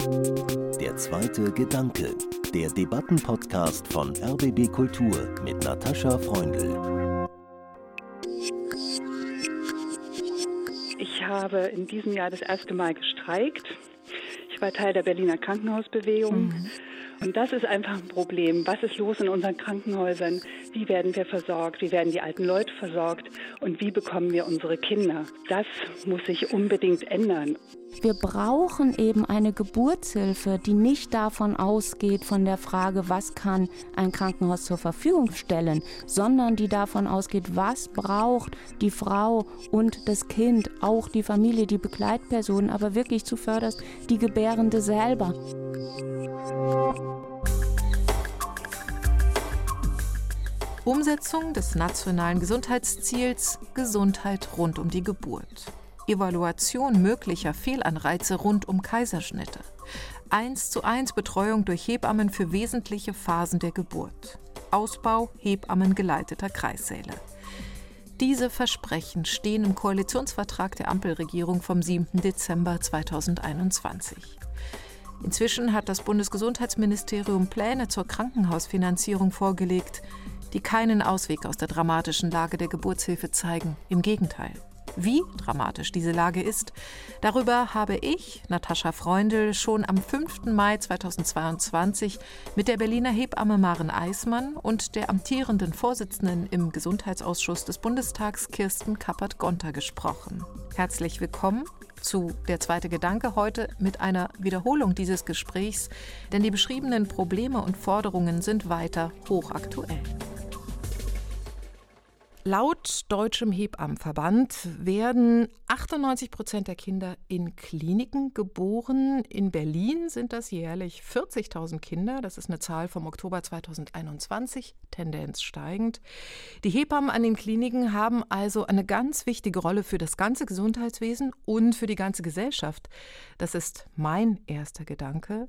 Der zweite Gedanke, der Debattenpodcast von RBB Kultur mit Natascha Freundl. Ich habe in diesem Jahr das erste Mal gestreikt. Ich war Teil der Berliner Krankenhausbewegung. Mhm. Und das ist einfach ein Problem. Was ist los in unseren Krankenhäusern? Wie werden wir versorgt? Wie werden die alten Leute versorgt? Und wie bekommen wir unsere Kinder? Das muss sich unbedingt ändern. Wir brauchen eben eine Geburtshilfe, die nicht davon ausgeht, von der Frage, was kann ein Krankenhaus zur Verfügung stellen, sondern die davon ausgeht, was braucht die Frau und das Kind, auch die Familie, die Begleitpersonen, aber wirklich zuvörderst die Gebärende selber. Umsetzung des nationalen Gesundheitsziels Gesundheit rund um die Geburt. Evaluation möglicher Fehlanreize rund um Kaiserschnitte. 1 zu 1 Betreuung durch Hebammen für wesentliche Phasen der Geburt. Ausbau Hebammengeleiteter Kreissäle. Diese Versprechen stehen im Koalitionsvertrag der Ampelregierung vom 7. Dezember 2021. Inzwischen hat das Bundesgesundheitsministerium Pläne zur Krankenhausfinanzierung vorgelegt, die keinen Ausweg aus der dramatischen Lage der Geburtshilfe zeigen. Im Gegenteil. Wie dramatisch diese Lage ist, darüber habe ich, Natascha Freundl, schon am 5. Mai 2022 mit der Berliner Hebamme Maren Eismann und der amtierenden Vorsitzenden im Gesundheitsausschuss des Bundestags Kirsten Kappert-Gonter gesprochen. Herzlich willkommen zu Der zweite Gedanke heute mit einer Wiederholung dieses Gesprächs, denn die beschriebenen Probleme und Forderungen sind weiter hochaktuell. Laut Deutschem Hebammenverband werden 98 Prozent der Kinder in Kliniken geboren. In Berlin sind das jährlich 40.000 Kinder. Das ist eine Zahl vom Oktober 2021, Tendenz steigend. Die Hebammen an den Kliniken haben also eine ganz wichtige Rolle für das ganze Gesundheitswesen und für die ganze Gesellschaft. Das ist mein erster Gedanke.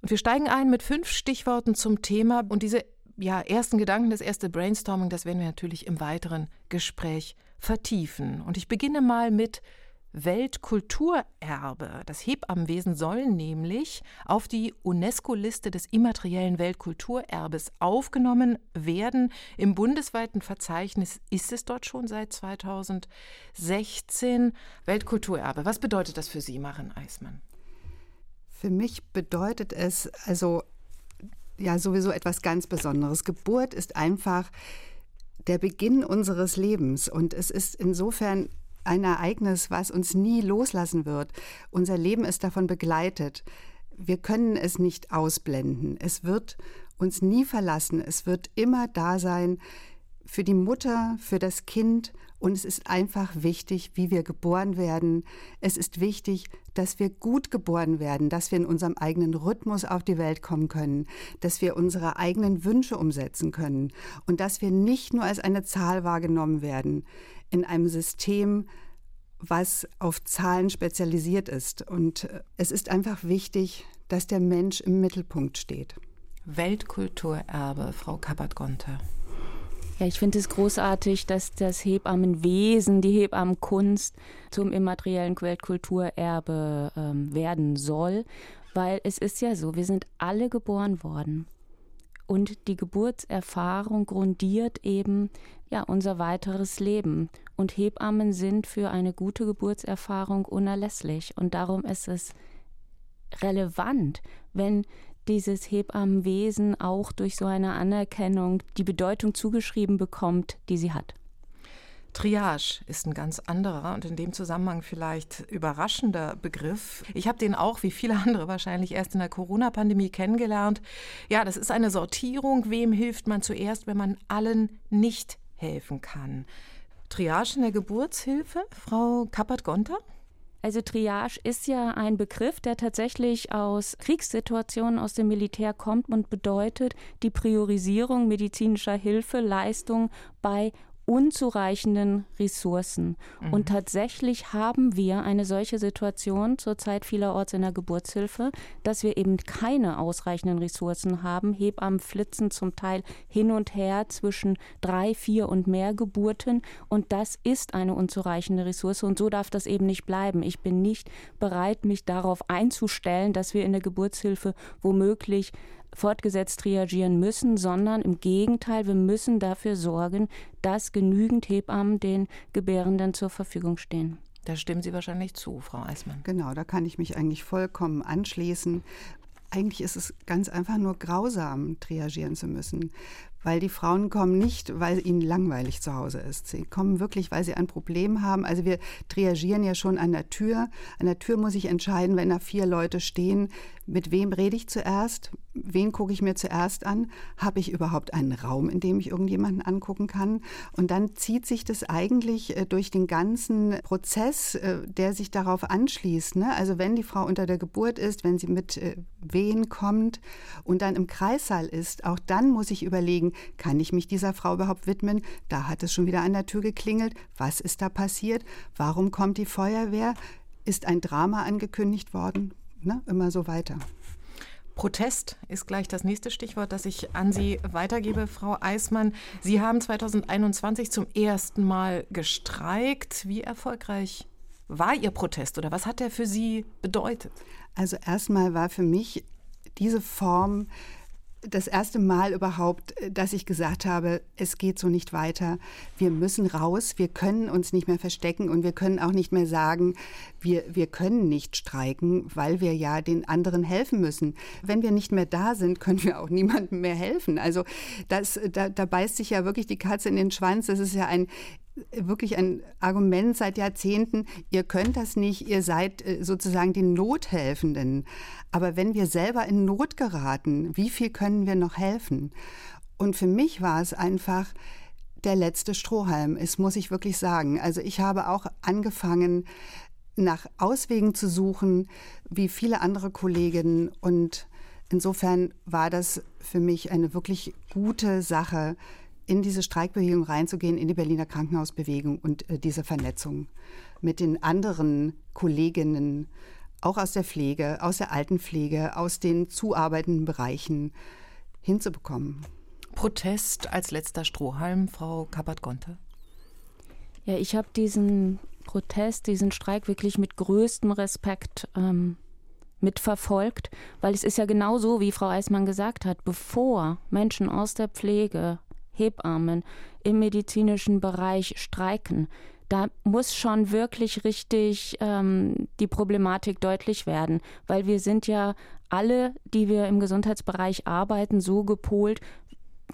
Und wir steigen ein mit fünf Stichworten zum Thema. Und diese ja, ersten Gedanken, das erste Brainstorming, das werden wir natürlich im weiteren Gespräch vertiefen. Und ich beginne mal mit Weltkulturerbe. Das Hebammenwesen soll nämlich auf die UNESCO-Liste des immateriellen Weltkulturerbes aufgenommen werden. Im bundesweiten Verzeichnis ist es dort schon seit 2016. Weltkulturerbe. Was bedeutet das für Sie, Maren Eismann? Für mich bedeutet es also ja sowieso etwas ganz Besonderes. Geburt ist einfach der Beginn unseres Lebens und es ist insofern ein Ereignis, was uns nie loslassen wird. Unser Leben ist davon begleitet. Wir können es nicht ausblenden. Es wird uns nie verlassen. Es wird immer da sein für die Mutter, für das Kind und es ist einfach wichtig, wie wir geboren werden. Es ist wichtig, dass wir gut geboren werden, dass wir in unserem eigenen Rhythmus auf die Welt kommen können, dass wir unsere eigenen Wünsche umsetzen können und dass wir nicht nur als eine Zahl wahrgenommen werden in einem System, was auf Zahlen spezialisiert ist. Und äh, es ist einfach wichtig, dass der Mensch im Mittelpunkt steht. Weltkulturerbe, Frau Kappert-Gonter. Ja, ich finde es großartig, dass das Hebammenwesen, die Hebammenkunst zum immateriellen Weltkulturerbe ähm, werden soll, weil es ist ja so, wir sind alle geboren worden. Und die Geburtserfahrung grundiert eben ja unser weiteres Leben. Und Hebammen sind für eine gute Geburtserfahrung unerlässlich. Und darum ist es relevant, wenn dieses Hebammenwesen auch durch so eine Anerkennung die Bedeutung zugeschrieben bekommt, die sie hat. Triage ist ein ganz anderer und in dem Zusammenhang vielleicht überraschender Begriff. Ich habe den auch, wie viele andere wahrscheinlich, erst in der Corona-Pandemie kennengelernt. Ja, das ist eine Sortierung. Wem hilft man zuerst, wenn man allen nicht helfen kann? Triage in der Geburtshilfe, Frau Kappert-Gonter? Also Triage ist ja ein Begriff, der tatsächlich aus Kriegssituationen aus dem Militär kommt und bedeutet die Priorisierung medizinischer Hilfe, Leistung bei unzureichenden Ressourcen. Mhm. Und tatsächlich haben wir eine solche Situation zurzeit vielerorts in der Geburtshilfe, dass wir eben keine ausreichenden Ressourcen haben. Hebammen flitzen zum Teil hin und her zwischen drei, vier und mehr Geburten. Und das ist eine unzureichende Ressource. Und so darf das eben nicht bleiben. Ich bin nicht bereit, mich darauf einzustellen, dass wir in der Geburtshilfe womöglich fortgesetzt reagieren müssen, sondern im Gegenteil, wir müssen dafür sorgen, dass genügend Hebammen den Gebärenden zur Verfügung stehen. Da stimmen Sie wahrscheinlich zu, Frau Eismann. Genau, da kann ich mich eigentlich vollkommen anschließen. Eigentlich ist es ganz einfach nur grausam, triagieren zu müssen, weil die Frauen kommen nicht, weil ihnen langweilig zu Hause ist. Sie kommen wirklich, weil sie ein Problem haben. Also wir triagieren ja schon an der Tür. An der Tür muss ich entscheiden, wenn da vier Leute stehen, mit wem rede ich zuerst, wen gucke ich mir zuerst an, habe ich überhaupt einen Raum, in dem ich irgendjemanden angucken kann. Und dann zieht sich das eigentlich äh, durch den ganzen Prozess, äh, der sich darauf anschließt. Ne? Also wenn die Frau unter der Geburt ist, wenn sie mit äh, Wehen kommt und dann im Kreissaal ist, auch dann muss ich überlegen, kann ich mich dieser Frau überhaupt widmen? Da hat es schon wieder an der Tür geklingelt. Was ist da passiert? Warum kommt die Feuerwehr? Ist ein Drama angekündigt worden? Ne? Immer so weiter. Protest ist gleich das nächste Stichwort, das ich an Sie weitergebe, Frau Eismann. Sie haben 2021 zum ersten Mal gestreikt. Wie erfolgreich war Ihr Protest oder was hat er für Sie bedeutet? Also erstmal war für mich diese Form das erste Mal überhaupt, äh, dass ich gesagt habe, es geht so nicht weiter. Wir müssen raus, wir können uns nicht mehr verstecken und wir können auch nicht mehr sagen, wir, wir können nicht streiken, weil wir ja den anderen helfen müssen. Wenn wir nicht mehr da sind, können wir auch niemandem mehr helfen. Also das, da, da beißt sich ja wirklich die Katze in den Schwanz. Das ist ja ein wirklich ein Argument seit Jahrzehnten, ihr könnt das nicht, ihr seid äh, sozusagen die Nothelfenden. Aber wenn wir selber in Not geraten, wie viel können wir noch helfen? Und für mich war es einfach der letzte Strohhalm, es muss ich wirklich sagen. Also ich habe auch angefangen, nach Auswegen zu suchen, wie viele andere Kolleginnen. Und insofern war das für mich eine wirklich gute Sache, in diese Streikbewegung reinzugehen, in die Berliner Krankenhausbewegung und äh, diese Vernetzung mit den anderen Kolleginnen, auch aus der Pflege, aus der Altenpflege, aus den zuarbeitenden Bereichen hinzubekommen. Protest als letzter Strohhalm, Frau Kappert-Gonte? Ja, ich habe diesen Protest, diesen Streik wirklich mit größtem Respekt ähm, mitverfolgt, weil es ist ja genau so, wie Frau Eismann gesagt hat, bevor Menschen aus der Pflege Hebammen im medizinischen Bereich streiken, da muss schon wirklich richtig ähm, die Problematik deutlich werden, weil wir sind ja alle, die wir im Gesundheitsbereich arbeiten, so gepolt,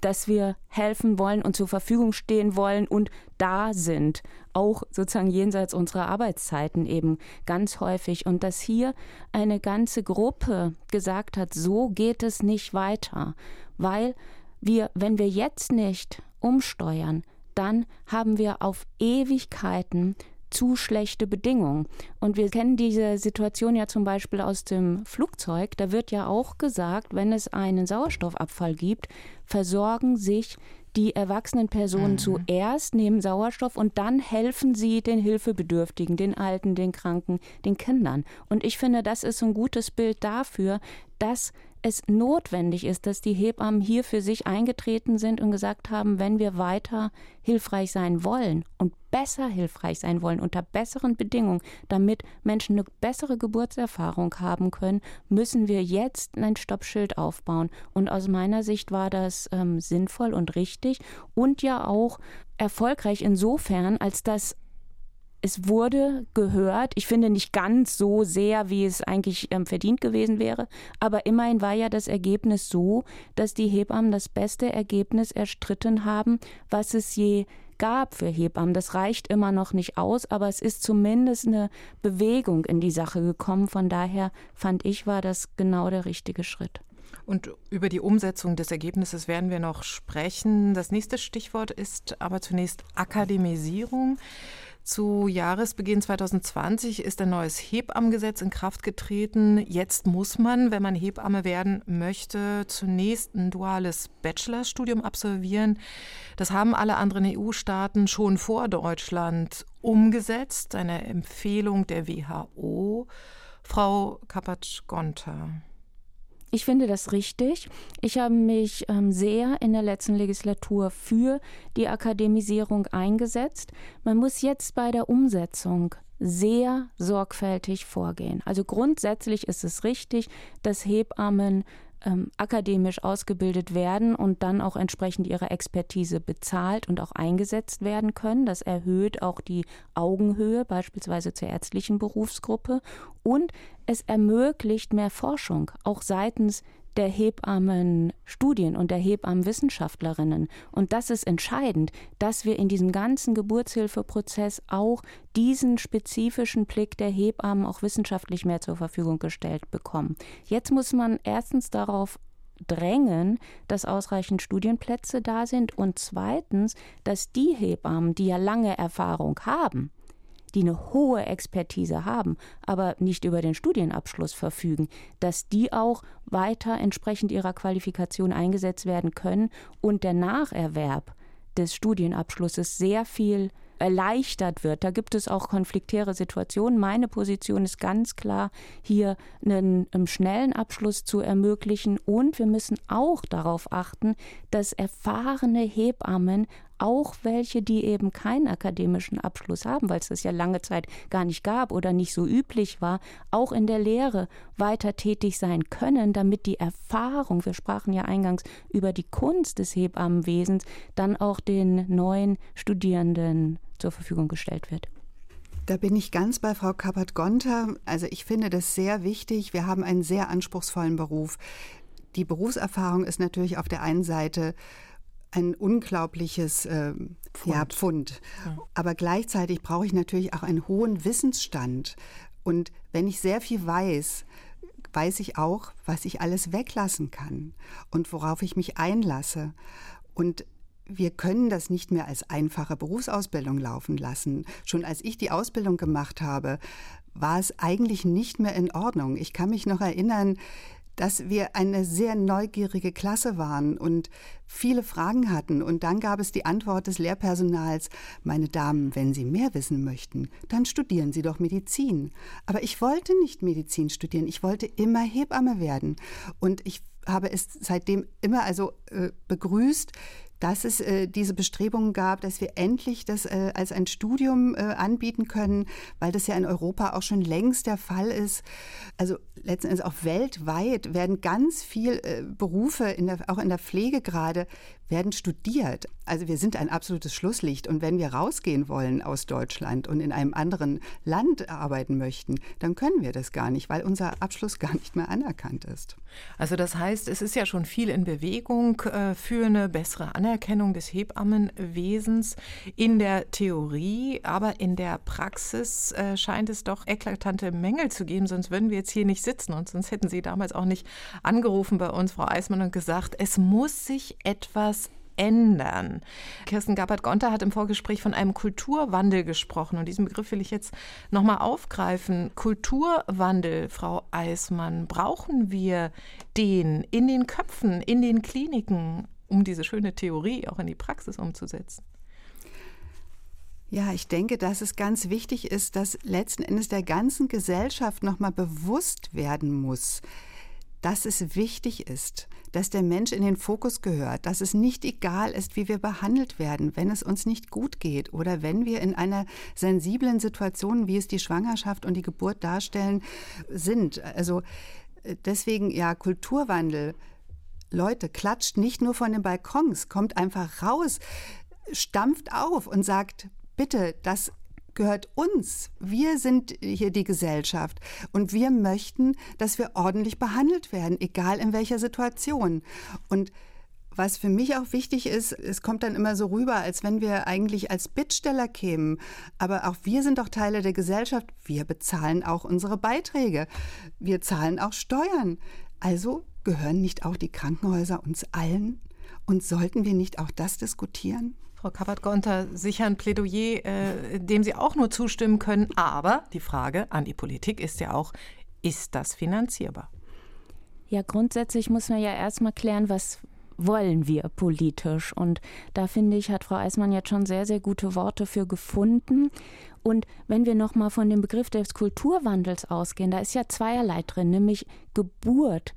dass wir helfen wollen und zur Verfügung stehen wollen und da sind, auch sozusagen jenseits unserer Arbeitszeiten eben ganz häufig. Und dass hier eine ganze Gruppe gesagt hat, so geht es nicht weiter, weil wir, wenn wir jetzt nicht umsteuern, dann haben wir auf Ewigkeiten zu schlechte Bedingungen. Und wir kennen diese Situation ja zum Beispiel aus dem Flugzeug. Da wird ja auch gesagt, wenn es einen Sauerstoffabfall gibt, versorgen sich die erwachsenen Personen mhm. zuerst, nehmen Sauerstoff und dann helfen sie den Hilfebedürftigen, den Alten, den Kranken, den Kindern. Und ich finde, das ist ein gutes Bild dafür, dass es notwendig ist, dass die Hebammen hier für sich eingetreten sind und gesagt haben, wenn wir weiter hilfreich sein wollen und besser hilfreich sein wollen, unter besseren Bedingungen, damit Menschen eine bessere Geburtserfahrung haben können, müssen wir jetzt ein Stoppschild aufbauen. Und aus meiner Sicht war das ähm, sinnvoll und richtig und ja auch erfolgreich insofern, als dass es wurde gehört, ich finde nicht ganz so sehr, wie es eigentlich ähm, verdient gewesen wäre, aber immerhin war ja das Ergebnis so, dass die Hebammen das beste Ergebnis erstritten haben, was es je gab für Hebammen. Das reicht immer noch nicht aus, aber es ist zumindest eine Bewegung in die Sache gekommen. Von daher fand ich, war das genau der richtige Schritt. Und über die Umsetzung des Ergebnisses werden wir noch sprechen. Das nächste Stichwort ist aber zunächst Akademisierung. Zu Jahresbeginn 2020 ist ein neues Hebammengesetz in Kraft getreten. Jetzt muss man, wenn man Hebamme werden möchte, zunächst ein duales Bachelorstudium absolvieren. Das haben alle anderen EU-Staaten schon vor Deutschland umgesetzt. Eine Empfehlung der WHO. Frau Kapatsch-Gonter. Ich finde das richtig. Ich habe mich ähm, sehr in der letzten Legislatur für die Akademisierung eingesetzt. Man muss jetzt bei der Umsetzung sehr sorgfältig vorgehen. Also grundsätzlich ist es richtig, dass Hebammen ähm, akademisch ausgebildet werden und dann auch entsprechend ihre Expertise bezahlt und auch eingesetzt werden können. Das erhöht auch die Augenhöhe beispielsweise zur ärztlichen Berufsgruppe und es ermöglicht mehr Forschung, auch seitens der Hebammenstudien und der Hebammenwissenschaftlerinnen. Und das ist entscheidend, dass wir in diesem ganzen Geburtshilfeprozess auch diesen spezifischen Blick der Hebammen auch wissenschaftlich mehr zur Verfügung gestellt bekommen. Jetzt muss man erstens darauf drängen, dass ausreichend Studienplätze da sind und zweitens, dass die Hebammen, die ja lange Erfahrung haben, die eine hohe Expertise haben, aber nicht über den Studienabschluss verfügen, dass die auch weiter entsprechend ihrer Qualifikation eingesetzt werden können und der Nacherwerb des Studienabschlusses sehr viel erleichtert wird. Da gibt es auch konfliktäre Situationen. Meine Position ist ganz klar, hier einen, einen, schnellen Abschluss zu ermöglichen. Und wir müssen auch darauf achten, dass erfahrene Hebammen auch welche, die eben keinen akademischen Abschluss haben, weil es das ja lange Zeit gar nicht gab oder nicht so üblich war, auch in der Lehre weiter tätig sein können, damit die Erfahrung, wir sprachen ja eingangs über die Kunst des Hebammenwesens, dann auch den neuen Studierenden zur Verfügung gestellt wird. Da bin ich ganz bei Frau Kappert-Gonter. Also ich finde das sehr wichtig. Wir haben einen sehr anspruchsvollen Beruf. Die Berufserfahrung ist natürlich auf der einen Seite ein unglaubliches äh, Pfund. Ja, Pfund. Ja. Aber gleichzeitig brauche ich natürlich auch einen hohen Wissensstand. Und wenn ich sehr viel weiß, weiß ich auch, was ich alles weglassen kann und worauf ich mich einlasse. Und wir können das nicht mehr als einfache Berufsausbildung laufen lassen. Schon als ich die Ausbildung gemacht habe, war es eigentlich nicht mehr in Ordnung. Ich kann mich noch erinnern, dass wir eine sehr neugierige Klasse waren und viele Fragen hatten. Und dann gab es die Antwort des Lehrpersonals, meine Damen, wenn Sie mehr wissen möchten, dann studieren Sie doch Medizin. Aber ich wollte nicht Medizin studieren, ich wollte immer Hebamme werden. Und ich habe es seitdem immer also äh, begrüßt, dass es äh, diese Bestrebungen gab, dass wir endlich das äh, als ein Studium äh, anbieten können, weil das ja in Europa auch schon längst der Fall ist. Also letzten Endes auch weltweit werden ganz viel äh, Berufe, in der, auch in der Pflege gerade, werden studiert. Also wir sind ein absolutes Schlusslicht. Und wenn wir rausgehen wollen aus Deutschland und in einem anderen Land arbeiten möchten, dann können wir das gar nicht, weil unser Abschluss gar nicht mehr anerkannt ist. Also das heißt, es ist ja schon viel in Bewegung äh, für eine bessere Anerkennung des Hebammenwesens in der Theorie, aber in der Praxis äh, scheint es doch eklatante Mängel zu geben, sonst würden wir jetzt hier nicht sitzen und sonst hätten Sie damals auch nicht angerufen bei uns, Frau Eismann, und gesagt, es muss sich etwas ändern. Kirsten Gabbard-Gonter hat im Vorgespräch von einem Kulturwandel gesprochen und diesen Begriff will ich jetzt nochmal aufgreifen. Kulturwandel, Frau Eismann, brauchen wir den in den Köpfen, in den Kliniken, um diese schöne Theorie auch in die Praxis umzusetzen? Ja, ich denke, dass es ganz wichtig ist, dass letzten Endes der ganzen Gesellschaft nochmal bewusst werden muss, dass es wichtig ist, dass der Mensch in den Fokus gehört, dass es nicht egal ist, wie wir behandelt werden, wenn es uns nicht gut geht oder wenn wir in einer sensiblen Situation, wie es die Schwangerschaft und die Geburt darstellen, sind. Also äh, deswegen ja Kulturwandel. Leute, klatscht nicht nur von den Balkons, kommt einfach raus, stampft auf und sagt, bitte, das gehört uns. Wir sind hier die Gesellschaft und wir möchten, dass wir ordentlich behandelt werden, egal in welcher Situation. Und was für mich auch wichtig ist, es kommt dann immer so rüber, als wenn wir eigentlich als Bittsteller kämen. Aber auch wir sind doch Teile der Gesellschaft. Wir bezahlen auch unsere Beiträge. Wir zahlen auch Steuern. Also gehören nicht auch die Krankenhäuser uns allen? Und sollten wir nicht auch das diskutieren? Frau Kappert-Gonter, sicher ein Plädoyer, äh, dem Sie auch nur zustimmen können. Aber die Frage an die Politik ist ja auch, ist das finanzierbar? Ja, grundsätzlich muss man ja erstmal klären, was wollen wir politisch. Und da finde ich, hat Frau Eismann jetzt schon sehr, sehr gute Worte für gefunden. Und wenn wir nochmal von dem Begriff des Kulturwandels ausgehen, da ist ja zweierlei drin, nämlich Geburt,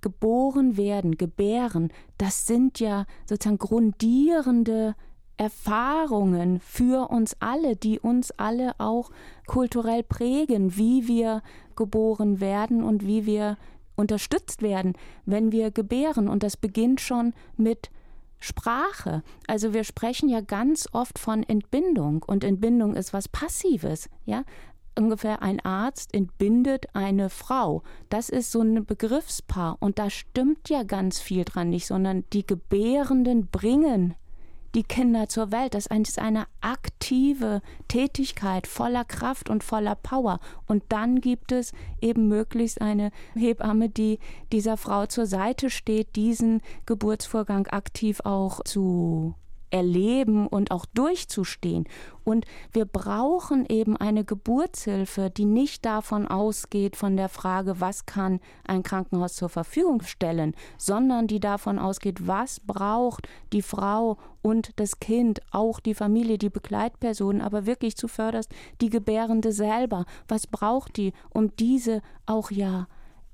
geboren werden, gebären, das sind ja sozusagen grundierende Erfahrungen für uns alle, die uns alle auch kulturell prägen, wie wir geboren werden und wie wir unterstützt werden, wenn wir gebären. Und das beginnt schon mit Sprache. Also wir sprechen ja ganz oft von Entbindung und Entbindung ist was Passives, ja? Ungefähr ein Arzt entbindet eine Frau. Das ist so ein Begriffspaar und da stimmt ja ganz viel dran nicht, sondern die Gebärenden bringen die Kinder zur Welt. Das ist eine aktive Tätigkeit voller Kraft und voller Power. Und dann gibt es eben möglichst eine Hebamme, die dieser Frau zur Seite steht, diesen Geburtsvorgang aktiv auch zu erleben und auch durchzustehen. Und wir brauchen eben eine Geburtshilfe, die nicht davon ausgeht, von der Frage, was kann ein Krankenhaus zur Verfügung stellen, sondern die davon ausgeht, was braucht die Frau und das Kind, auch die Familie, die Begleitpersonen, aber wirklich zuvörderst die Gebärende selber. Was braucht die, um diese auch ja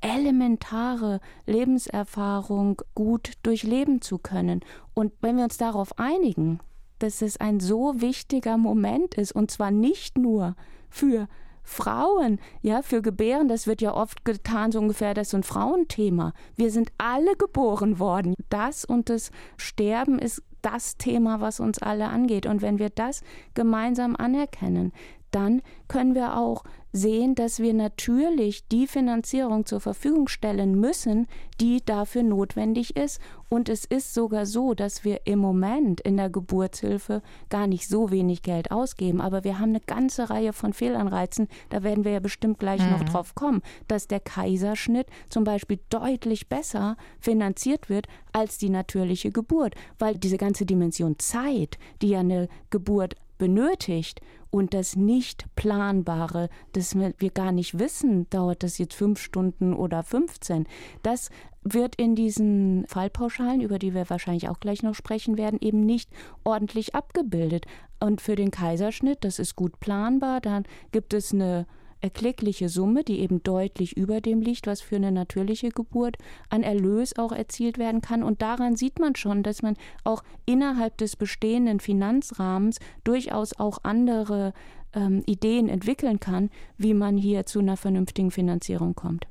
elementare Lebenserfahrung gut durchleben zu können. Und wenn wir uns darauf einigen, dass es ein so wichtiger Moment ist, und zwar nicht nur für Frauen, ja, für Gebären, das wird ja oft getan, so ungefähr, das ist ein Frauenthema. Wir sind alle geboren worden. Das und das Sterben ist das Thema, was uns alle angeht. Und wenn wir das gemeinsam anerkennen, dann können wir auch sehen, dass wir natürlich die Finanzierung zur Verfügung stellen müssen, die dafür notwendig ist. Und es ist sogar so, dass wir im Moment in der Geburtshilfe gar nicht so wenig Geld ausgeben. Aber wir haben eine ganze Reihe von Fehlanreizen. Da werden wir ja bestimmt gleich mhm. noch drauf kommen, dass der Kaiserschnitt zum Beispiel deutlich besser finanziert wird als die natürliche Geburt, weil diese ganze Dimension Zeit, die ja eine Geburt benötigt und das nicht planbare, das wir gar nicht wissen, dauert das jetzt fünf Stunden oder 15, das wird in diesen Fallpauschalen, über die wir wahrscheinlich auch gleich noch sprechen werden, eben nicht ordentlich abgebildet. Und für den Kaiserschnitt, das ist gut planbar, dann gibt es eine erkleckliche Summe, die eben deutlich über dem liegt, was für eine natürliche Geburt an Erlös auch erzielt werden kann. Und daran sieht man schon, dass man auch innerhalb des bestehenden Finanzrahmens durchaus auch andere ähm, Ideen entwickeln kann, wie man hier zu einer vernünftigen Finanzierung kommt.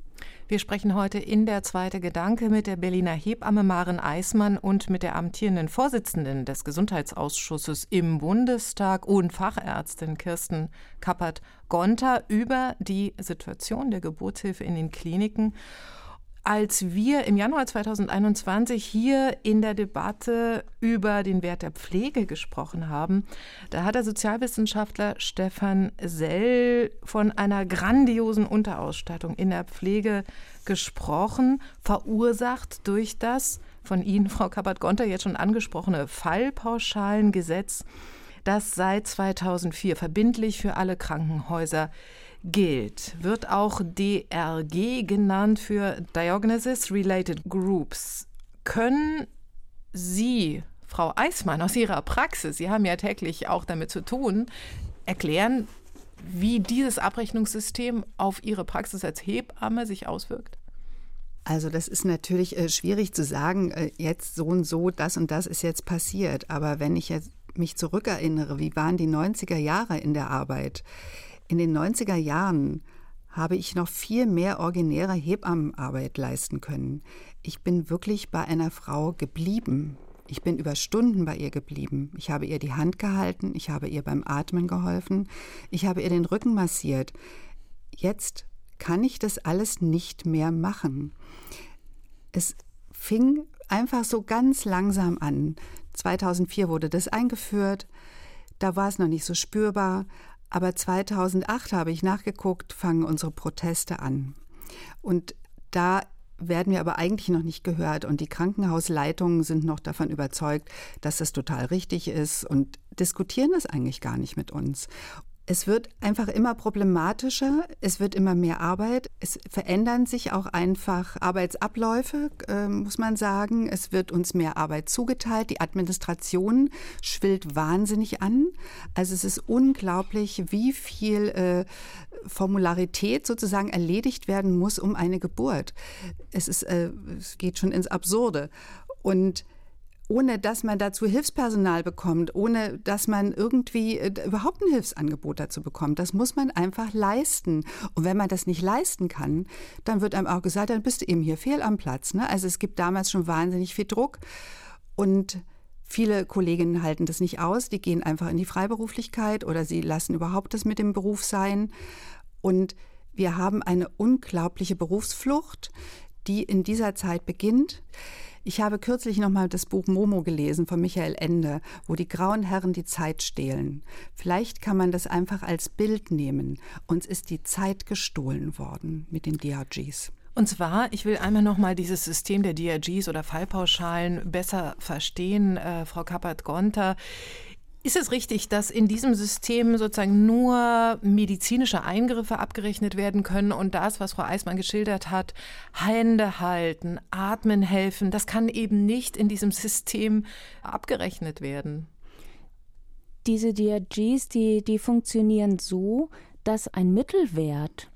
Wir sprechen heute in der zweite Gedanke mit der Berliner Hebamme Maren Eismann und mit der amtierenden Vorsitzenden des Gesundheitsausschusses im Bundestag und Fachärztin Kirsten Kappert-Gonter über die Situation der Geburtshilfe in den Kliniken als wir im Januar 2021 hier in der Debatte über den Wert der Pflege gesprochen haben, da hat der Sozialwissenschaftler Stefan Sell von einer grandiosen Unterausstattung in der Pflege gesprochen, verursacht durch das von Ihnen, Frau Kappert-Gonter, jetzt schon angesprochene Fallpauschalengesetz, das seit 2004 verbindlich für alle Krankenhäuser gilt, wird auch DRG genannt für Diagnosis Related Groups. Können Sie, Frau Eismann, aus Ihrer Praxis, Sie haben ja täglich auch damit zu tun, erklären, wie dieses Abrechnungssystem auf Ihre Praxis als Hebamme sich auswirkt? Also das ist natürlich äh, schwierig zu sagen, äh, jetzt so und so, das und das ist jetzt passiert. Aber wenn ich jetzt mich zurückerinnere, wie waren die 90er Jahre in der Arbeit? In den 90er Jahren habe ich noch viel mehr originäre Hebammenarbeit leisten können. Ich bin wirklich bei einer Frau geblieben. Ich bin über Stunden bei ihr geblieben. Ich habe ihr die Hand gehalten, ich habe ihr beim Atmen geholfen, ich habe ihr den Rücken massiert. Jetzt kann ich das alles nicht mehr machen. Es fing einfach so ganz langsam an. 2004 wurde das eingeführt. Da war es noch nicht so spürbar. Aber 2008 habe ich nachgeguckt, fangen unsere Proteste an. Und da werden wir aber eigentlich noch nicht gehört. Und die Krankenhausleitungen sind noch davon überzeugt, dass das total richtig ist und diskutieren das eigentlich gar nicht mit uns. Es wird einfach immer problematischer, es wird immer mehr Arbeit, es verändern sich auch einfach Arbeitsabläufe, äh, muss man sagen. Es wird uns mehr Arbeit zugeteilt, die Administration schwillt wahnsinnig an. Also es ist unglaublich, wie viel äh, Formularität sozusagen erledigt werden muss um eine Geburt. Es, ist, äh, es geht schon ins Absurde. Und ohne dass man dazu Hilfspersonal bekommt, ohne dass man irgendwie äh, überhaupt ein Hilfsangebot dazu bekommt. Das muss man einfach leisten. Und wenn man das nicht leisten kann, dann wird einem auch gesagt, dann bist du eben hier fehl am Platz. Ne? Also es gibt damals schon wahnsinnig viel Druck und Viele Kolleginnen halten das nicht aus, die gehen einfach in die Freiberuflichkeit oder sie lassen überhaupt das mit dem Beruf sein. Und wir haben eine unglaubliche Berufsflucht, die in dieser Zeit beginnt. Ich habe kürzlich noch mal das Buch Momo gelesen von Michael Ende, wo die grauen Herren die Zeit stehlen. Vielleicht kann man das einfach als Bild nehmen. Uns ist die Zeit gestohlen worden mit den DRGs. Und zwar, ich will einmal noch mal dieses System der DRGs oder Fallpauschalen besser verstehen, äh, Frau Kappert-Gonter. Ist es richtig, dass in diesem System sozusagen nur medizinische Eingriffe abgerechnet werden können und das, was Frau Eismann geschildert hat, Hände halten, atmen helfen, das kann eben nicht in diesem System abgerechnet werden? Diese DRGs, die, die funktionieren so, dass ein Mittelwert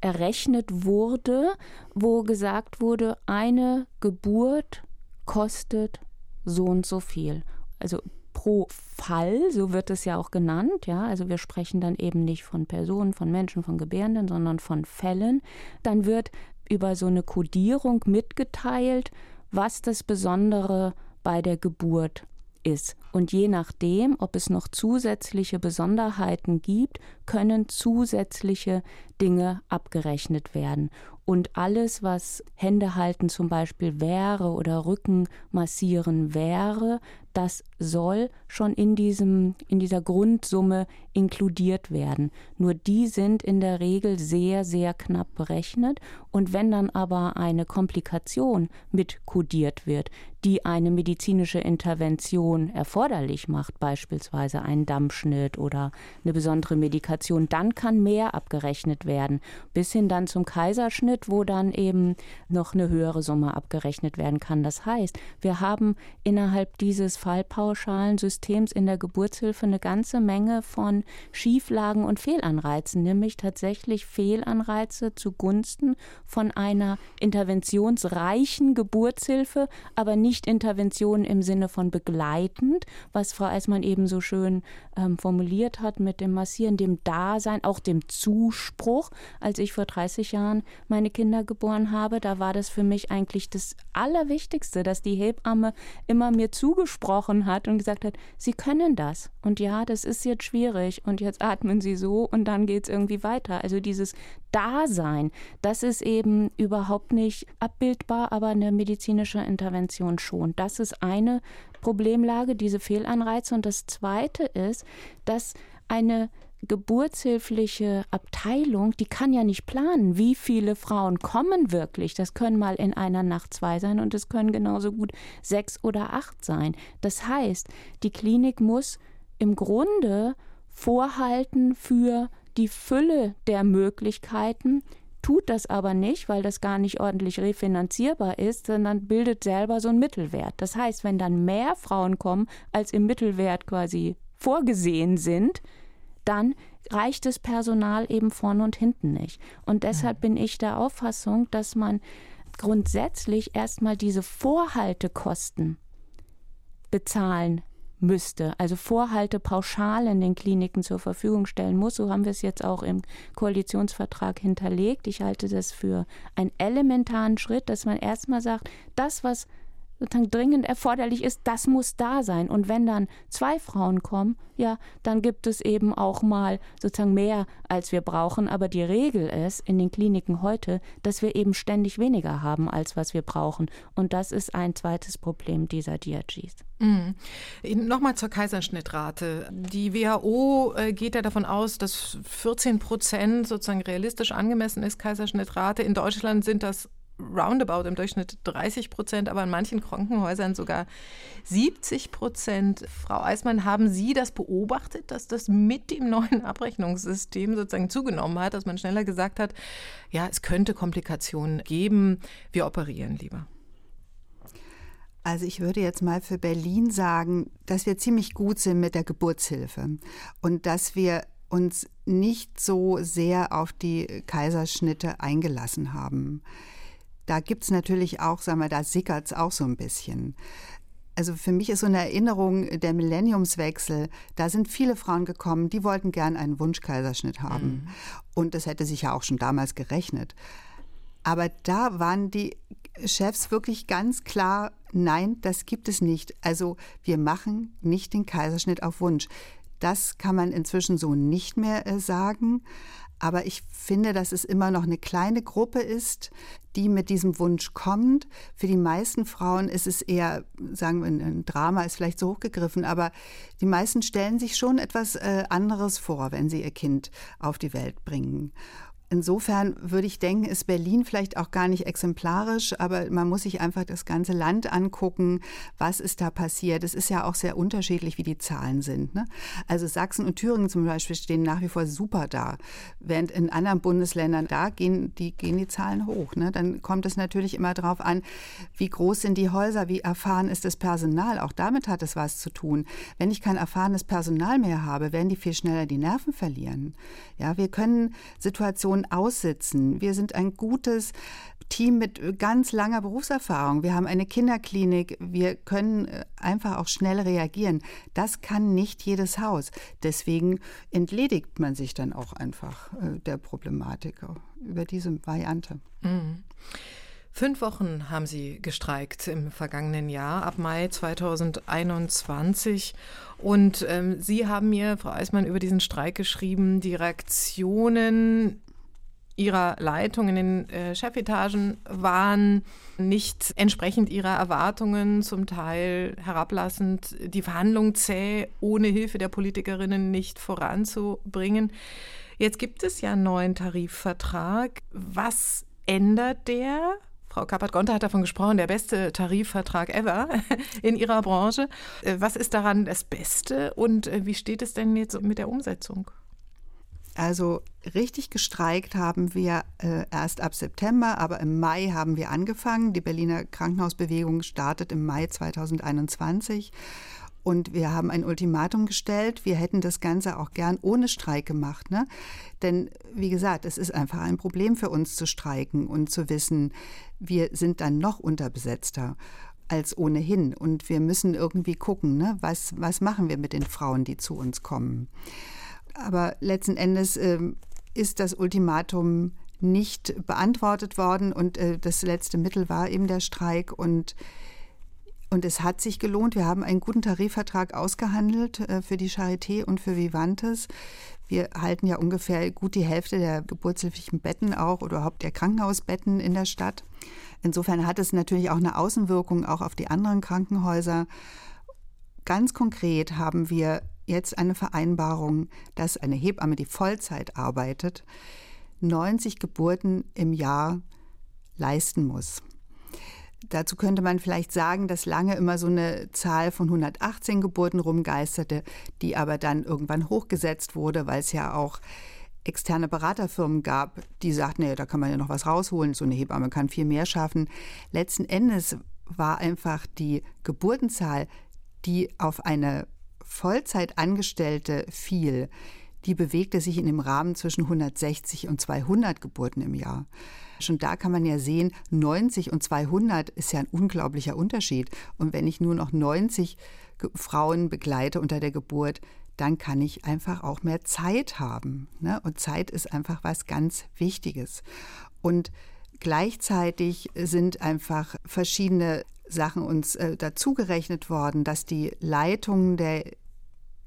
errechnet wurde, wo gesagt wurde, eine Geburt kostet so und so viel. Also pro Fall, so wird es ja auch genannt, ja, also wir sprechen dann eben nicht von Personen, von Menschen, von Gebärenden, sondern von Fällen, dann wird über so eine Kodierung mitgeteilt, was das Besondere bei der Geburt ist. Und je nachdem, ob es noch zusätzliche Besonderheiten gibt, können zusätzliche Dinge abgerechnet werden. Und alles, was Hände halten zum Beispiel wäre oder Rücken massieren wäre, das soll schon in, diesem, in dieser Grundsumme inkludiert werden. Nur die sind in der Regel sehr, sehr knapp berechnet. Und wenn dann aber eine Komplikation mit kodiert wird, die eine medizinische Intervention erforderlich macht, beispielsweise einen Dammschnitt oder eine besondere Medikation, dann kann mehr abgerechnet werden. Bis hin dann zum Kaiserschnitt, wo dann eben noch eine höhere Summe abgerechnet werden kann. Das heißt, wir haben innerhalb dieses Fallpauschalensystems in der Geburtshilfe eine ganze Menge von Schieflagen und Fehlanreizen, nämlich tatsächlich Fehlanreize zugunsten von einer interventionsreichen Geburtshilfe, aber nicht Intervention im Sinne von begleitend, was Frau Eismann eben so schön ähm, formuliert hat mit dem Massieren, dem Dasein, auch dem Zuspruch. Als ich vor 30 Jahren meine Kinder geboren habe, da war das für mich eigentlich das Allerwichtigste, dass die Hebamme immer mir zugesprochen hat und gesagt hat, Sie können das. Und ja, das ist jetzt schwierig und jetzt atmen Sie so und dann geht es irgendwie weiter. Also dieses Dasein, das ist eben überhaupt nicht abbildbar, aber eine medizinische Intervention schon. Das ist eine Problemlage, diese Fehlanreize. Und das Zweite ist, dass eine geburtshilfliche Abteilung, die kann ja nicht planen, wie viele Frauen kommen wirklich. Das können mal in einer Nacht zwei sein und es können genauso gut sechs oder acht sein. Das heißt, die Klinik muss im Grunde vorhalten für die Fülle der Möglichkeiten, tut das aber nicht, weil das gar nicht ordentlich refinanzierbar ist, sondern bildet selber so einen Mittelwert. Das heißt, wenn dann mehr Frauen kommen, als im Mittelwert quasi vorgesehen sind, dann reicht das Personal eben vorne und hinten nicht. Und deshalb bin ich der Auffassung, dass man grundsätzlich erstmal diese Vorhaltekosten bezahlen müsste, also Vorhaltepauschalen den Kliniken zur Verfügung stellen muss. So haben wir es jetzt auch im Koalitionsvertrag hinterlegt. Ich halte das für einen elementaren Schritt, dass man erstmal sagt, das, was sozusagen dringend erforderlich ist, das muss da sein. Und wenn dann zwei Frauen kommen, ja, dann gibt es eben auch mal sozusagen mehr, als wir brauchen. Aber die Regel ist in den Kliniken heute, dass wir eben ständig weniger haben, als was wir brauchen. Und das ist ein zweites Problem dieser DRGs. Mhm. Nochmal zur Kaiserschnittrate. Die WHO äh, geht ja davon aus, dass 14 Prozent sozusagen realistisch angemessen ist, Kaiserschnittrate. In Deutschland sind das roundabout im Durchschnitt 30 Prozent, aber in manchen Krankenhäusern sogar 70 Prozent. Frau Eismann, haben Sie das beobachtet, dass das mit dem neuen Abrechnungssystem sozusagen zugenommen hat, dass man schneller gesagt hat, ja, es könnte Komplikationen geben, wir operieren lieber? Also ich würde jetzt mal für Berlin sagen, dass wir ziemlich gut sind mit der Geburtshilfe und dass wir uns nicht so sehr auf die Kaiserschnitte eingelassen haben. Da gibt es natürlich auch, sagen wir, da sickert es auch so ein bisschen. Also für mich ist so eine Erinnerung der Millenniumswechsel, da sind viele Frauen gekommen, die wollten gern einen Wunschkaiserschnitt haben. Mhm. Und das hätte sich ja auch schon damals gerechnet. Aber da waren die Chefs wirklich ganz klar, nein, das gibt es nicht. Also wir machen nicht den Kaiserschnitt auf Wunsch. Das kann man inzwischen so nicht mehr äh, sagen. Aber ich finde, dass es immer noch eine kleine Gruppe ist, die mit diesem Wunsch kommt. Für die meisten Frauen ist es eher, sagen wir, ein Drama ist vielleicht so hochgegriffen, aber die meisten stellen sich schon etwas äh, anderes vor, wenn sie ihr Kind auf die Welt bringen. Insofern würde ich denken, ist Berlin vielleicht auch gar nicht exemplarisch, aber man muss sich einfach das ganze Land angucken, was ist da passiert. Es ist ja auch sehr unterschiedlich, wie die Zahlen sind. Ne? Also Sachsen und Thüringen zum Beispiel stehen nach wie vor super da, während in anderen Bundesländern da gehen die, gehen die Zahlen hoch. Ne? Dann kommt es natürlich immer darauf an, wie groß sind die Häuser, wie erfahren ist das Personal. Auch damit hat es was zu tun. Wenn ich kein erfahrenes Personal mehr habe, werden die viel schneller die Nerven verlieren. Ja, wir können Situationen Situationen aussitzen. Wir sind ein gutes Team mit ganz langer Berufserfahrung. Wir haben eine Kinderklinik. Wir können äh, einfach auch schnell reagieren. Das kann nicht jedes Haus. Deswegen entledigt man sich dann auch einfach äh, der Problematik über diese Variante. Mhm. Fünf Wochen haben Sie gestreikt im vergangenen Jahr, ab Mai 2021. Und ähm, Sie haben mir, Frau Eismann, über diesen Streik geschrieben, die Reaktionen ihrer Leitung in den äh, Chefetagen waren nicht entsprechend ihrer Erwartungen, zum Teil herablassend, die Verhandlungen zäh, ohne Hilfe der Politikerinnen nicht voranzubringen. Jetzt gibt es ja einen neuen Tarifvertrag. Was ändert der? Frau Kappert-Gonter hat davon gesprochen, der beste Tarifvertrag ever in ihrer Branche. Äh, was ist daran das Beste und äh, wie steht es denn jetzt mit der Umsetzung? Also richtig gestreikt haben wir äh, erst ab September, aber im Mai haben wir angefangen. Die Berliner Krankenhausbewegung startet im Mai 2021. Und wir haben ein Ultimatum gestellt. Wir hätten das Ganze auch gern ohne Streik gemacht. Ne? Denn, wie gesagt, es ist einfach ein Problem für uns zu streiken und zu wissen, wir sind dann noch unterbesetzter als ohnehin. Und wir müssen irgendwie gucken, ne? was, was machen wir mit den Frauen, die zu uns kommen. Aber letzten Endes äh, ist das Ultimatum nicht beantwortet worden und äh, das letzte Mittel war eben der Streik und und es hat sich gelohnt. Wir haben einen guten Tarifvertrag ausgehandelt äh, für die Charité und für Vivantes. Wir halten ja ungefähr gut die Hälfte der geburtshilflichen Betten auch oder überhaupt der Krankenhausbetten in der Stadt. Insofern hat es natürlich auch eine Außenwirkung auch auf die anderen Krankenhäuser. Ganz konkret haben wir jetzt eine Vereinbarung, dass eine Hebamme, die Vollzeit arbeitet, 90 Geburten im Jahr leisten muss. Dazu könnte man vielleicht sagen, dass lange immer so eine Zahl von 118 Geburten rumgeisterte, die aber dann irgendwann hochgesetzt wurde, weil es ja auch externe Beraterfirmen gab, die sagten, naja, da kann man ja noch was rausholen, so eine Hebamme kann viel mehr schaffen. Letzten Endes war einfach die Geburtenzahl, die auf eine Vollzeitangestellte fiel, die bewegte sich in dem Rahmen zwischen 160 und 200 Geburten im Jahr. Schon da kann man ja sehen, 90 und 200 ist ja ein unglaublicher Unterschied. Und wenn ich nur noch 90 Frauen begleite unter der Geburt, dann kann ich einfach auch mehr Zeit haben. Ne? Und Zeit ist einfach was ganz Wichtiges. Und gleichzeitig sind einfach verschiedene Sachen uns äh, dazugerechnet worden, dass die Leitungen der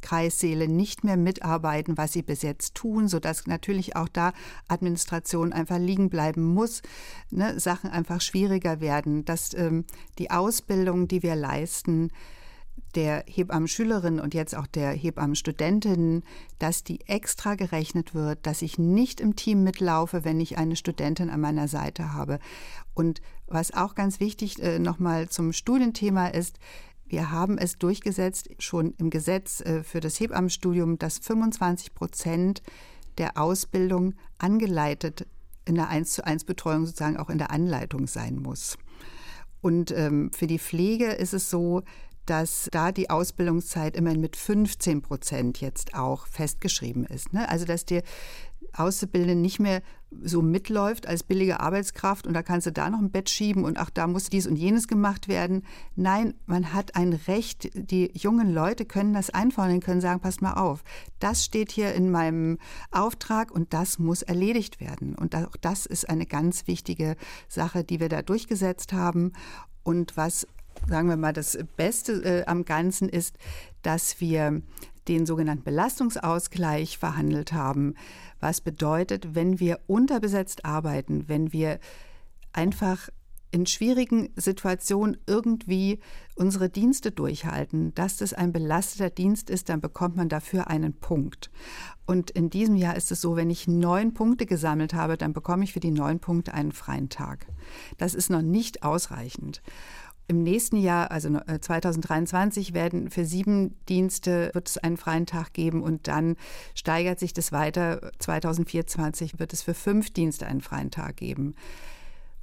Kreissäle nicht mehr mitarbeiten, was sie bis jetzt tun, sodass natürlich auch da Administration einfach liegen bleiben muss, ne, Sachen einfach schwieriger werden, dass ähm, die Ausbildung, die wir leisten, der Hebammenschülerinnen und jetzt auch der Hebammenstudentinnen, dass die extra gerechnet wird, dass ich nicht im Team mitlaufe, wenn ich eine Studentin an meiner Seite habe. Und was auch ganz wichtig äh, nochmal zum Studienthema ist, wir haben es durchgesetzt, schon im Gesetz äh, für das Hebammenstudium, dass 25 Prozent der Ausbildung angeleitet in der 1 zu 1 Betreuung sozusagen auch in der Anleitung sein muss. Und ähm, für die Pflege ist es so, dass da die Ausbildungszeit immerhin mit 15 Prozent jetzt auch festgeschrieben ist. Ne? Also dass der Auszubildende nicht mehr so mitläuft als billige Arbeitskraft und da kannst du da noch ein Bett schieben und ach, da muss dies und jenes gemacht werden. Nein, man hat ein Recht. Die jungen Leute können das einfordern, können sagen, passt mal auf, das steht hier in meinem Auftrag und das muss erledigt werden. Und auch das ist eine ganz wichtige Sache, die wir da durchgesetzt haben und was sagen wir mal, das Beste äh, am Ganzen ist, dass wir den sogenannten Belastungsausgleich verhandelt haben. Was bedeutet, wenn wir unterbesetzt arbeiten, wenn wir einfach in schwierigen Situationen irgendwie unsere Dienste durchhalten, dass das ein belasteter Dienst ist, dann bekommt man dafür einen Punkt. Und in diesem Jahr ist es so, wenn ich neun Punkte gesammelt habe, dann bekomme ich für die neun Punkte einen freien Tag. Das ist noch nicht ausreichend. Im nächsten Jahr, also 2023, äh, werden für sieben Dienste wird es einen freien Tag geben und dann steigert sich das weiter. 2024 wird es für fünf Dienste einen freien Tag geben.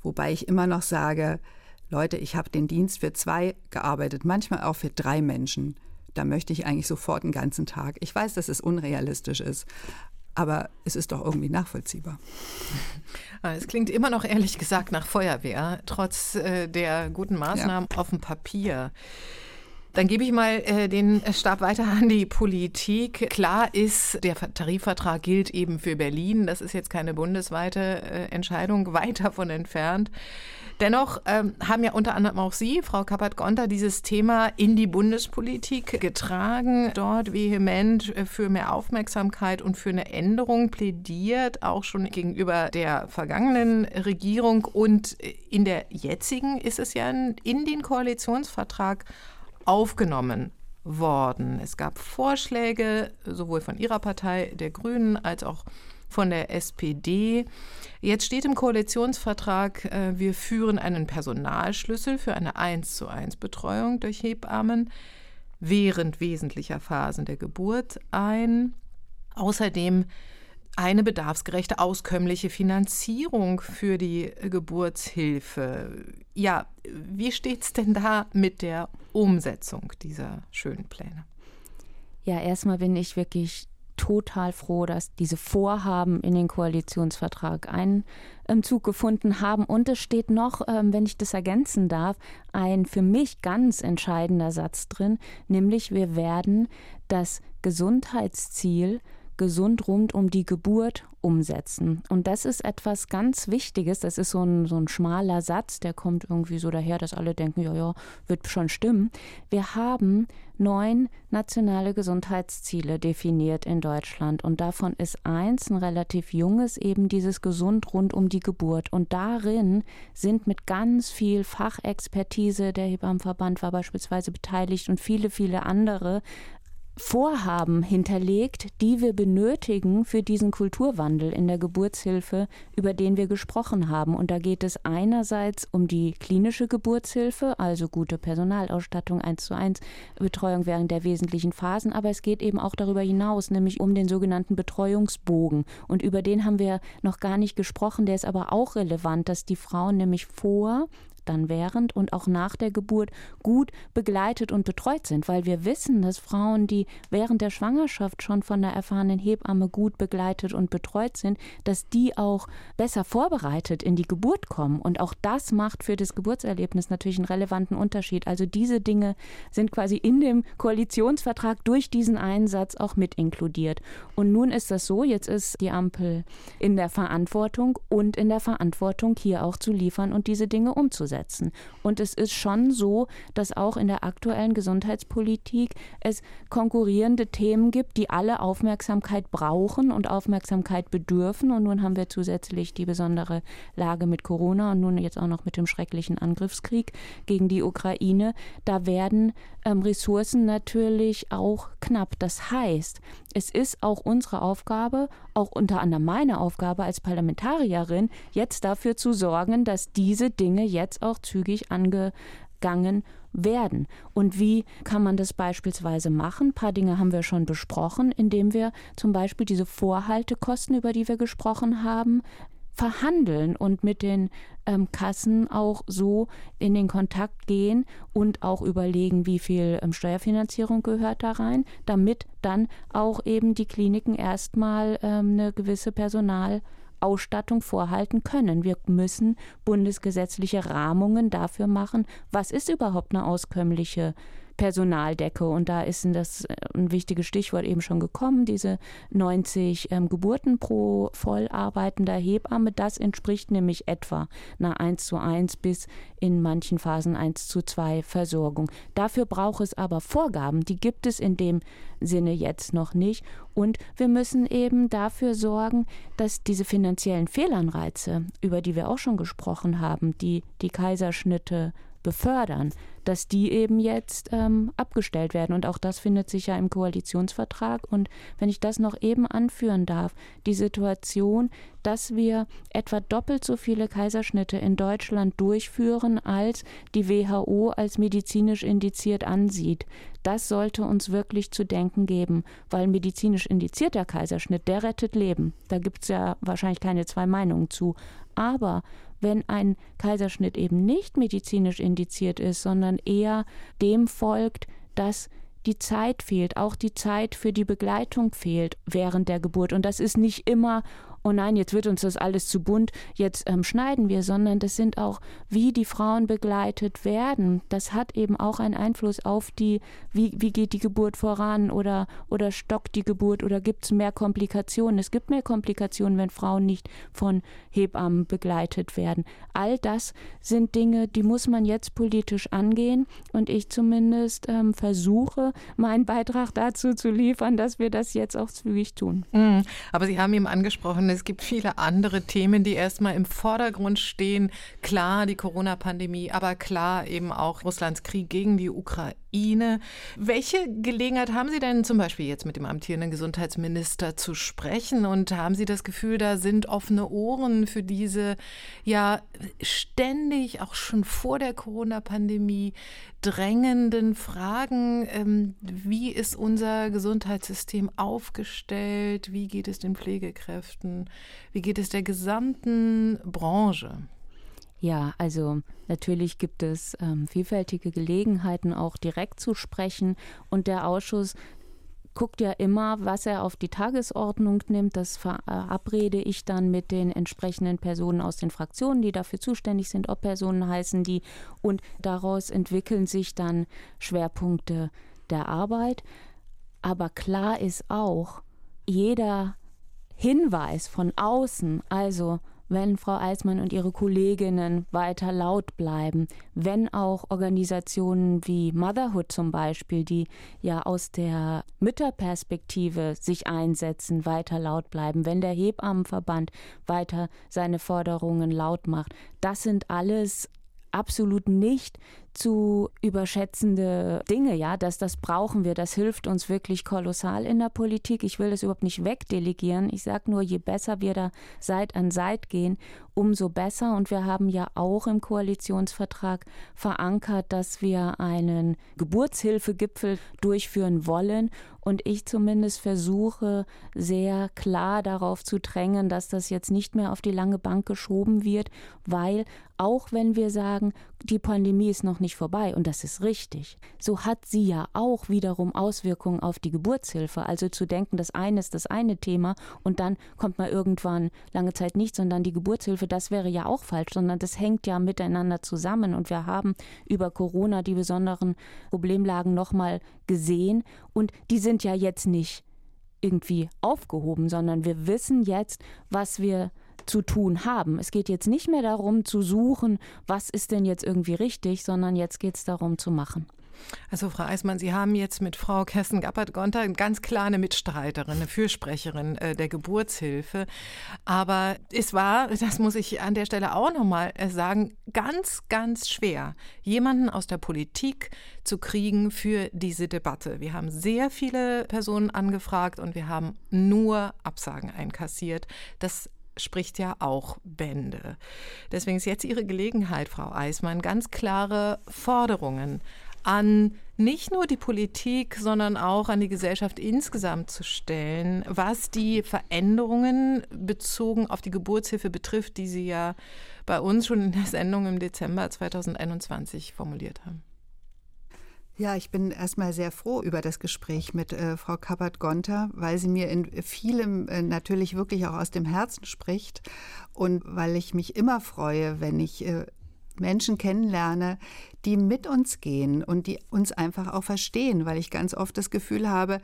Wobei ich immer noch sage, Leute, ich habe den Dienst für zwei gearbeitet, manchmal auch für drei Menschen. Da möchte ich eigentlich sofort einen ganzen Tag. Ich weiß, dass es unrealistisch ist, aber es ist doch irgendwie nachvollziehbar. Es klingt immer noch ehrlich gesagt nach Feuerwehr, trotz äh, der guten Maßnahmen ja. auf dem Papier. Dann gebe ich mal äh, den Stab weiter an die Politik. Klar ist, der Tarifvertrag gilt eben für Berlin. Das ist jetzt keine bundesweite äh, Entscheidung, weit davon entfernt. Dennoch ähm, haben ja unter anderem auch Sie, Frau Kappert-Gonter, dieses Thema in die Bundespolitik getragen, dort vehement äh, für mehr Aufmerksamkeit und für eine Änderung plädiert, auch schon gegenüber der vergangenen Regierung. Und äh, in der jetzigen ist es ja in den Koalitionsvertrag aufgenommen worden. Es gab Vorschläge sowohl von Ihrer Partei, der Grünen, als auch von der SPD. Jetzt steht im Koalitionsvertrag, äh, wir führen einen Personalschlüssel für eine 1 zu 1 Betreuung durch Hebammen während wesentlicher Phasen der Geburt ein. Außerdem eine bedarfsgerechte, auskömmliche Finanzierung für die Geburtshilfe. Ja, wie steht es denn da mit der Umsetzung dieser schönen Pläne? Ja, erstmal bin ich wirklich total froh, dass diese Vorhaben in den Koalitionsvertrag Einzug gefunden haben. Und es steht noch, ähm, wenn ich das ergänzen darf, ein für mich ganz entscheidender Satz drin, nämlich wir werden das Gesundheitsziel gesund rund um die Geburt umsetzen. Und das ist etwas ganz Wichtiges. Das ist so ein, so ein schmaler Satz, der kommt irgendwie so daher, dass alle denken, ja, ja, wird schon stimmen. Wir haben neun nationale Gesundheitsziele definiert in Deutschland. Und davon ist eins, ein relativ junges, eben dieses gesund rund um die Geburt. Und darin sind mit ganz viel Fachexpertise, der Hebammenverband war beispielsweise beteiligt und viele, viele andere Vorhaben hinterlegt, die wir benötigen für diesen Kulturwandel in der Geburtshilfe, über den wir gesprochen haben. Und da geht es einerseits um die klinische Geburtshilfe, also gute Personalausstattung, 1 zu 1 Betreuung während der wesentlichen Phasen, aber es geht eben auch darüber hinaus, nämlich um den sogenannten Betreuungsbogen. Und über den haben wir noch gar nicht gesprochen, der ist aber auch relevant, dass die Frauen nämlich vor dann während und auch nach der Geburt gut begleitet und betreut sind, weil wir wissen, dass Frauen, die während der Schwangerschaft schon von der erfahrenen Hebamme gut begleitet und betreut sind, dass die auch besser vorbereitet in die Geburt kommen. Und auch das macht für das Geburtserlebnis natürlich einen relevanten Unterschied. Also diese Dinge sind quasi in dem Koalitionsvertrag durch diesen Einsatz auch mit inkludiert. Und nun ist das so, jetzt ist die Ampel in der Verantwortung und in der Verantwortung, hier auch zu liefern und diese Dinge umzusetzen. Einsetzen. Und es ist schon so, dass auch in der aktuellen Gesundheitspolitik es konkurrierende Themen gibt, die alle Aufmerksamkeit brauchen und Aufmerksamkeit bedürfen. Und nun haben wir zusätzlich die besondere Lage mit Corona und nun jetzt auch noch mit dem schrecklichen Angriffskrieg gegen die Ukraine. Da werden ähm, Ressourcen natürlich auch knapp. Das heißt, es ist auch unsere Aufgabe, auch unter anderem meine Aufgabe als Parlamentarierin, jetzt dafür zu sorgen, dass diese Dinge jetzt auch zügig angegangen werden. Und wie kann man das beispielsweise machen? Ein paar Dinge haben wir schon besprochen, indem wir zum Beispiel diese Vorhaltekosten, über die wir gesprochen haben, verhandeln und mit den ähm, Kassen auch so in den Kontakt gehen und auch überlegen, wie viel ähm, Steuerfinanzierung gehört da rein, damit dann auch eben die Kliniken erstmal ähm, eine gewisse Personalausstattung vorhalten können. Wir müssen bundesgesetzliche Rahmungen dafür machen, was ist überhaupt eine auskömmliche Personaldecke. Und da ist das äh, ein wichtiges Stichwort eben schon gekommen, diese 90 ähm, Geburten pro vollarbeitender Hebamme. Das entspricht nämlich etwa einer 1 zu 1 bis in manchen Phasen 1 zu 2 Versorgung. Dafür braucht es aber Vorgaben, die gibt es in dem Sinne jetzt noch nicht. Und wir müssen eben dafür sorgen, dass diese finanziellen Fehlanreize, über die wir auch schon gesprochen haben, die die Kaiserschnitte befördern, dass die eben jetzt ähm, abgestellt werden. Und auch das findet sich ja im Koalitionsvertrag. Und wenn ich das noch eben anführen darf, die Situation, dass wir etwa doppelt so viele Kaiserschnitte in Deutschland durchführen, als die WHO als medizinisch indiziert ansieht. Das sollte uns wirklich zu denken geben, weil medizinisch indizierter Kaiserschnitt, der rettet Leben. Da gibt es ja wahrscheinlich keine zwei Meinungen zu. Aber wenn ein Kaiserschnitt eben nicht medizinisch indiziert ist, sondern eher dem folgt, dass die Zeit fehlt, auch die Zeit für die Begleitung fehlt während der Geburt. Und das ist nicht immer oh nein, jetzt wird uns das alles zu bunt, jetzt ähm, schneiden wir, sondern das sind auch, wie die Frauen begleitet werden. Das hat eben auch einen Einfluss auf die, wie, wie geht die Geburt voran oder, oder stockt die Geburt oder gibt es mehr Komplikationen. Es gibt mehr Komplikationen, wenn Frauen nicht von Hebammen begleitet werden. All das sind Dinge, die muss man jetzt politisch angehen und ich zumindest ähm, versuche, meinen Beitrag dazu zu liefern, dass wir das jetzt auch zügig tun. Mhm. Aber Sie haben eben angesprochen, es gibt viele andere Themen, die erstmal im Vordergrund stehen. Klar, die Corona-Pandemie, aber klar eben auch Russlands Krieg gegen die Ukraine. Welche Gelegenheit haben Sie denn zum Beispiel jetzt mit dem amtierenden Gesundheitsminister zu sprechen? Und haben Sie das Gefühl, da sind offene Ohren für diese ja ständig, auch schon vor der Corona-Pandemie, drängenden Fragen? Ähm, wie ist unser Gesundheitssystem aufgestellt? Wie geht es den Pflegekräften? Wie geht es der gesamten Branche? Ja, also natürlich gibt es ähm, vielfältige Gelegenheiten, auch direkt zu sprechen. Und der Ausschuss guckt ja immer, was er auf die Tagesordnung nimmt. Das verabrede ich dann mit den entsprechenden Personen aus den Fraktionen, die dafür zuständig sind, ob Personen heißen die. Und daraus entwickeln sich dann Schwerpunkte der Arbeit. Aber klar ist auch, jeder Hinweis von außen, also wenn Frau Eismann und ihre Kolleginnen weiter laut bleiben, wenn auch Organisationen wie Motherhood zum Beispiel, die ja aus der Mütterperspektive sich einsetzen, weiter laut bleiben, wenn der Hebammenverband weiter seine Forderungen laut macht, das sind alles absolut nicht zu überschätzende Dinge, ja, dass das brauchen wir, das hilft uns wirklich kolossal in der Politik. Ich will das überhaupt nicht wegdelegieren. Ich sage nur, je besser wir da Seit an Seit gehen, umso besser. Und wir haben ja auch im Koalitionsvertrag verankert, dass wir einen Geburtshilfegipfel durchführen wollen. Und ich zumindest versuche sehr klar darauf zu drängen, dass das jetzt nicht mehr auf die lange Bank geschoben wird, weil auch wenn wir sagen, die Pandemie ist noch nicht vorbei und das ist richtig, so hat sie ja auch wiederum Auswirkungen auf die Geburtshilfe. Also zu denken, das eine ist das eine Thema und dann kommt mal irgendwann lange Zeit nichts dann die Geburtshilfe, das wäre ja auch falsch, sondern das hängt ja miteinander zusammen und wir haben über Corona die besonderen Problemlagen nochmal gesehen und die sind ja jetzt nicht irgendwie aufgehoben, sondern wir wissen jetzt, was wir zu tun haben. Es geht jetzt nicht mehr darum zu suchen, was ist denn jetzt irgendwie richtig, sondern jetzt geht es darum zu machen. Also Frau Eismann, Sie haben jetzt mit Frau Kerstin Gappert-Gonter ganz klar eine Mitstreiterin, eine Fürsprecherin äh, der Geburtshilfe. Aber es war, das muss ich an der Stelle auch nochmal äh, sagen, ganz, ganz schwer, jemanden aus der Politik zu kriegen für diese Debatte. Wir haben sehr viele Personen angefragt und wir haben nur Absagen einkassiert. Das spricht ja auch Bände. Deswegen ist jetzt Ihre Gelegenheit, Frau Eismann, ganz klare Forderungen an nicht nur die Politik, sondern auch an die Gesellschaft insgesamt zu stellen, was die Veränderungen bezogen auf die Geburtshilfe betrifft, die Sie ja bei uns schon in der Sendung im Dezember 2021 formuliert haben. Ja, ich bin erstmal sehr froh über das Gespräch mit äh, Frau Kappert-Gonter, weil sie mir in vielem äh, natürlich wirklich auch aus dem Herzen spricht und weil ich mich immer freue, wenn ich äh, Menschen kennenlerne, die mit uns gehen und die uns einfach auch verstehen, weil ich ganz oft das Gefühl habe,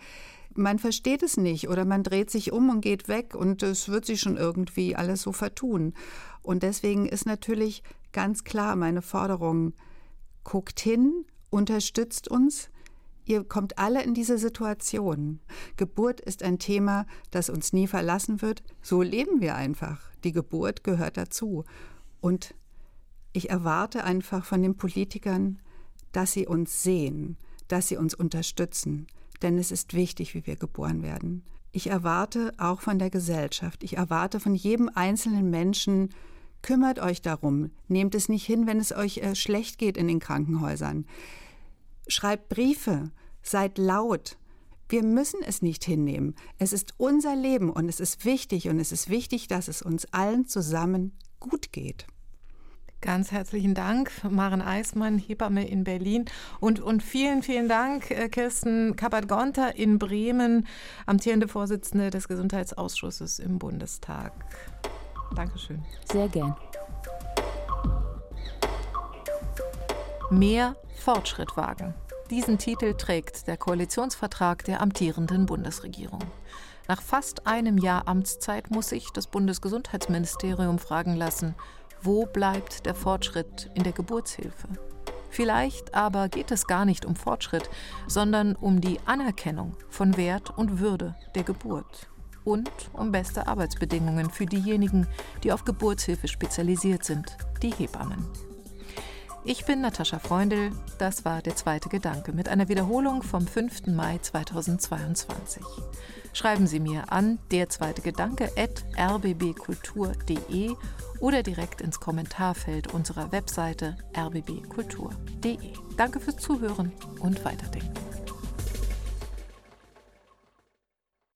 man versteht es nicht oder man dreht sich um und geht weg und es wird sich schon irgendwie alles so vertun. Und deswegen ist natürlich ganz klar meine Forderung, guckt hin, unterstützt uns, Ihr kommt alle in diese Situation. Geburt ist ein Thema, das uns nie verlassen wird. So leben wir einfach. Die Geburt gehört dazu. Und ich erwarte einfach von den Politikern, dass sie uns sehen, dass sie uns unterstützen, denn es ist wichtig, wie wir geboren werden. Ich erwarte auch von der Gesellschaft, ich erwarte von jedem einzelnen Menschen, kümmert euch darum, nehmt es nicht hin, wenn es euch äh, schlecht geht in den Krankenhäusern. Schreibt Briefe, seid laut. Wir müssen es nicht hinnehmen. Es ist unser Leben und es ist wichtig und es ist wichtig, dass es uns allen zusammen gut geht. Ganz herzlichen Dank, Maren Eismann, Hebamme in Berlin. Und, und vielen, vielen Dank, äh, Kirsten Kappert-Gonter in Bremen, amtierende Vorsitzende des Gesundheitsausschusses im Bundestag. Dankeschön. Sehr gern. Mehr Fortschritt wagen. Diesen Titel trägt der Koalitionsvertrag der amtierenden Bundesregierung. Nach fast einem Jahr Amtszeit muss sich das Bundesgesundheitsministerium fragen lassen, wo bleibt der Fortschritt in der Geburtshilfe? Vielleicht aber geht es gar nicht um Fortschritt, sondern um die Anerkennung von Wert und Würde der Geburt und um beste Arbeitsbedingungen für diejenigen, die auf Geburtshilfe spezialisiert sind, die Hebammen. Ich bin Natascha Freundl, das war der zweite Gedanke mit einer Wiederholung vom 5. Mai 2022. Schreiben Sie mir an der zweite Gedanke at rbbkultur.de oder direkt ins Kommentarfeld unserer Webseite rbbkultur.de. Danke fürs Zuhören und Weiterdenken.